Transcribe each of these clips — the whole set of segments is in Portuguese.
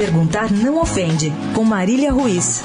Perguntar não ofende, com Marília Ruiz.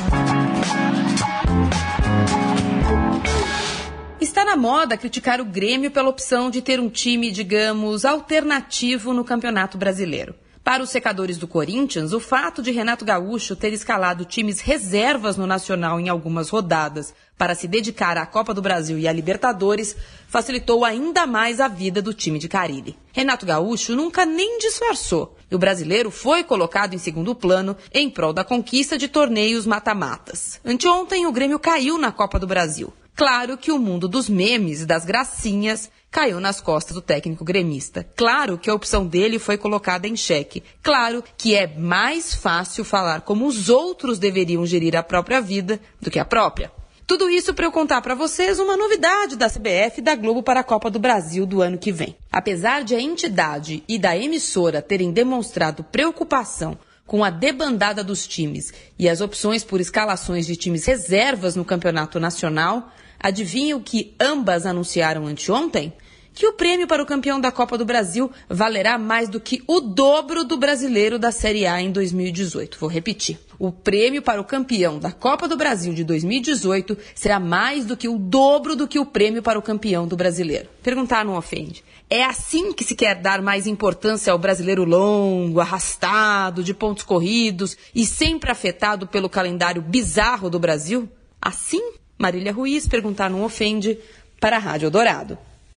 Está na moda criticar o Grêmio pela opção de ter um time, digamos, alternativo no Campeonato Brasileiro. Para os secadores do Corinthians, o fato de Renato Gaúcho ter escalado times reservas no Nacional em algumas rodadas para se dedicar à Copa do Brasil e à Libertadores facilitou ainda mais a vida do time de Carilli. Renato Gaúcho nunca nem disfarçou e o brasileiro foi colocado em segundo plano em prol da conquista de torneios mata-matas. Anteontem, o Grêmio caiu na Copa do Brasil. Claro que o mundo dos memes e das gracinhas caiu nas costas do técnico gremista. Claro que a opção dele foi colocada em xeque. Claro que é mais fácil falar como os outros deveriam gerir a própria vida do que a própria. Tudo isso para eu contar para vocês uma novidade da CBF e da Globo para a Copa do Brasil do ano que vem. Apesar de a entidade e da emissora terem demonstrado preocupação com a debandada dos times e as opções por escalações de times reservas no campeonato nacional, Adivinha o que ambas anunciaram anteontem? Que o prêmio para o campeão da Copa do Brasil valerá mais do que o dobro do brasileiro da Série A em 2018. Vou repetir. O prêmio para o campeão da Copa do Brasil de 2018 será mais do que o dobro do que o prêmio para o campeão do brasileiro. Perguntar não ofende. É assim que se quer dar mais importância ao brasileiro longo, arrastado, de pontos corridos e sempre afetado pelo calendário bizarro do Brasil? Assim? Marília Ruiz, perguntar não ofende, para a Rádio Dourado.